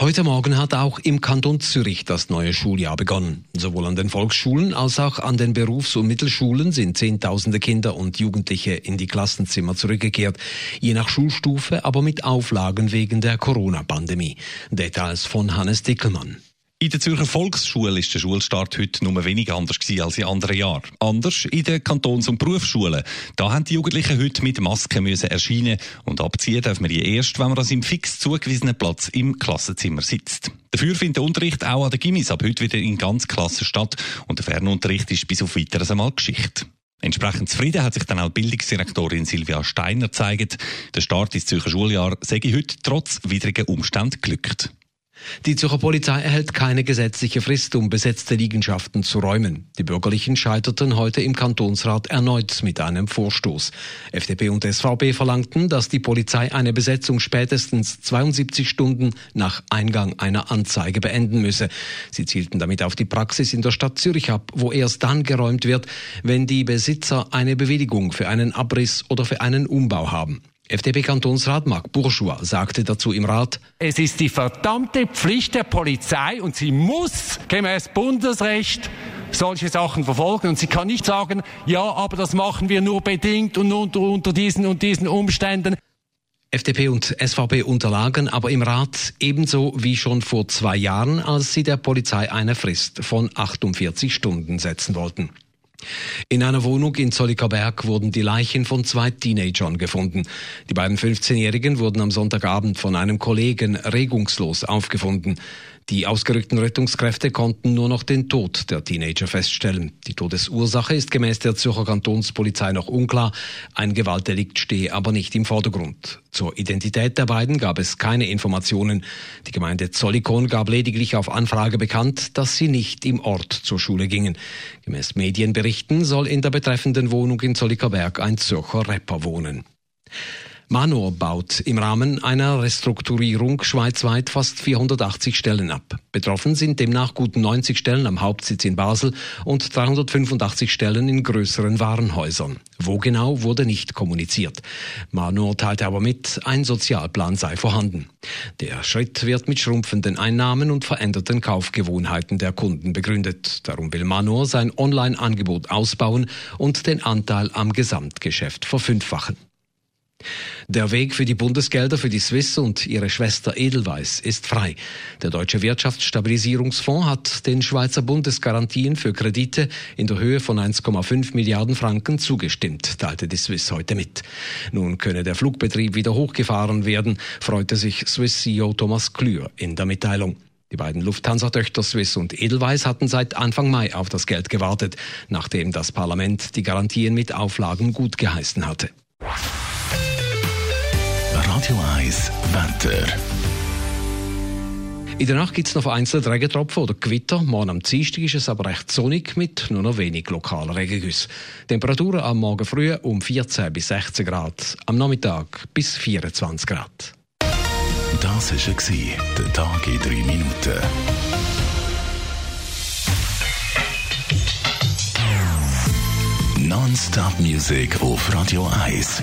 Heute Morgen hat auch im Kanton Zürich das neue Schuljahr begonnen. Sowohl an den Volksschulen als auch an den Berufs- und Mittelschulen sind Zehntausende Kinder und Jugendliche in die Klassenzimmer zurückgekehrt, je nach Schulstufe, aber mit Auflagen wegen der Corona-Pandemie. Details von Hannes Dickelmann. In der Zürcher Volksschule ist der Schulstart heute nur wenig anders als in anderen Jahren. Anders in den Kantons- und Berufsschulen. Da haben die Jugendlichen heute mit Masken müssen erscheinen und abziehen darf man die erst, wenn man an seinem fix zugewiesenen Platz im Klassenzimmer sitzt. Dafür findet der Unterricht auch an der Gimmis ab heute wieder in ganz Klassen statt und der Fernunterricht ist bis auf weiteres einmal Geschichte. Entsprechend zufrieden hat sich dann auch Bildungsdirektorin Silvia Steiner gezeigt. Der Start ins Zürcher Schuljahr sei heute trotz widrigen Umständen glückt. Die Zürcher Polizei erhält keine gesetzliche Frist, um besetzte Liegenschaften zu räumen. Die Bürgerlichen scheiterten heute im Kantonsrat erneut mit einem Vorstoß. FDP und SVP verlangten, dass die Polizei eine Besetzung spätestens 72 Stunden nach Eingang einer Anzeige beenden müsse. Sie zielten damit auf die Praxis in der Stadt Zürich ab, wo erst dann geräumt wird, wenn die Besitzer eine Bewilligung für einen Abriss oder für einen Umbau haben. FDP-Kantonsrat Marc Bourgeois sagte dazu im Rat, es ist die verdammte Pflicht der Polizei und sie muss gemäß Bundesrecht solche Sachen verfolgen. Und sie kann nicht sagen, ja, aber das machen wir nur bedingt und unter, unter diesen und diesen Umständen. FDP und SVP unterlagen aber im Rat ebenso wie schon vor zwei Jahren, als sie der Polizei eine Frist von 48 Stunden setzen wollten. In einer Wohnung in Zollikerberg wurden die Leichen von zwei Teenagern gefunden. Die beiden 15-Jährigen wurden am Sonntagabend von einem Kollegen regungslos aufgefunden. Die ausgerückten Rettungskräfte konnten nur noch den Tod der Teenager feststellen. Die Todesursache ist gemäß der Zürcher Kantonspolizei noch unklar. Ein Gewaltdelikt stehe aber nicht im Vordergrund. Zur Identität der beiden gab es keine Informationen. Die Gemeinde Zollikon gab lediglich auf Anfrage bekannt, dass sie nicht im Ort zur Schule gingen. Gemäß Medienberichten soll in der betreffenden Wohnung in Zollikerberg ein Zürcher Rapper wohnen. Manor baut im Rahmen einer Restrukturierung schweizweit fast 480 Stellen ab. Betroffen sind demnach gut 90 Stellen am Hauptsitz in Basel und 385 Stellen in größeren Warenhäusern. Wo genau wurde nicht kommuniziert. Manor teilte aber mit, ein Sozialplan sei vorhanden. Der Schritt wird mit schrumpfenden Einnahmen und veränderten Kaufgewohnheiten der Kunden begründet. Darum will Manor sein Online-Angebot ausbauen und den Anteil am Gesamtgeschäft verfünffachen. Der Weg für die Bundesgelder für die Swiss und ihre Schwester Edelweiss ist frei. Der Deutsche Wirtschaftsstabilisierungsfonds hat den Schweizer Bundesgarantien für Kredite in der Höhe von 1,5 Milliarden Franken zugestimmt, teilte die Swiss heute mit. Nun könne der Flugbetrieb wieder hochgefahren werden, freute sich Swiss-CEO Thomas Klür in der Mitteilung. Die beiden Lufthansa-Töchter Swiss und Edelweiss hatten seit Anfang Mai auf das Geld gewartet, nachdem das Parlament die Garantien mit Auflagen gut geheißen hatte. Radio 1 Wetter. In der Nacht gibt es noch vereinzelt Regentropfen oder Gewitter. Morgen am Dienstag ist es aber recht sonnig mit nur noch wenig lokalen Regengüssen. Temperaturen am Morgen früh um 14 bis 16 Grad, am Nachmittag bis 24 Grad. Das war der Tag in drei Minuten. Non-Stop Music auf Radio 1.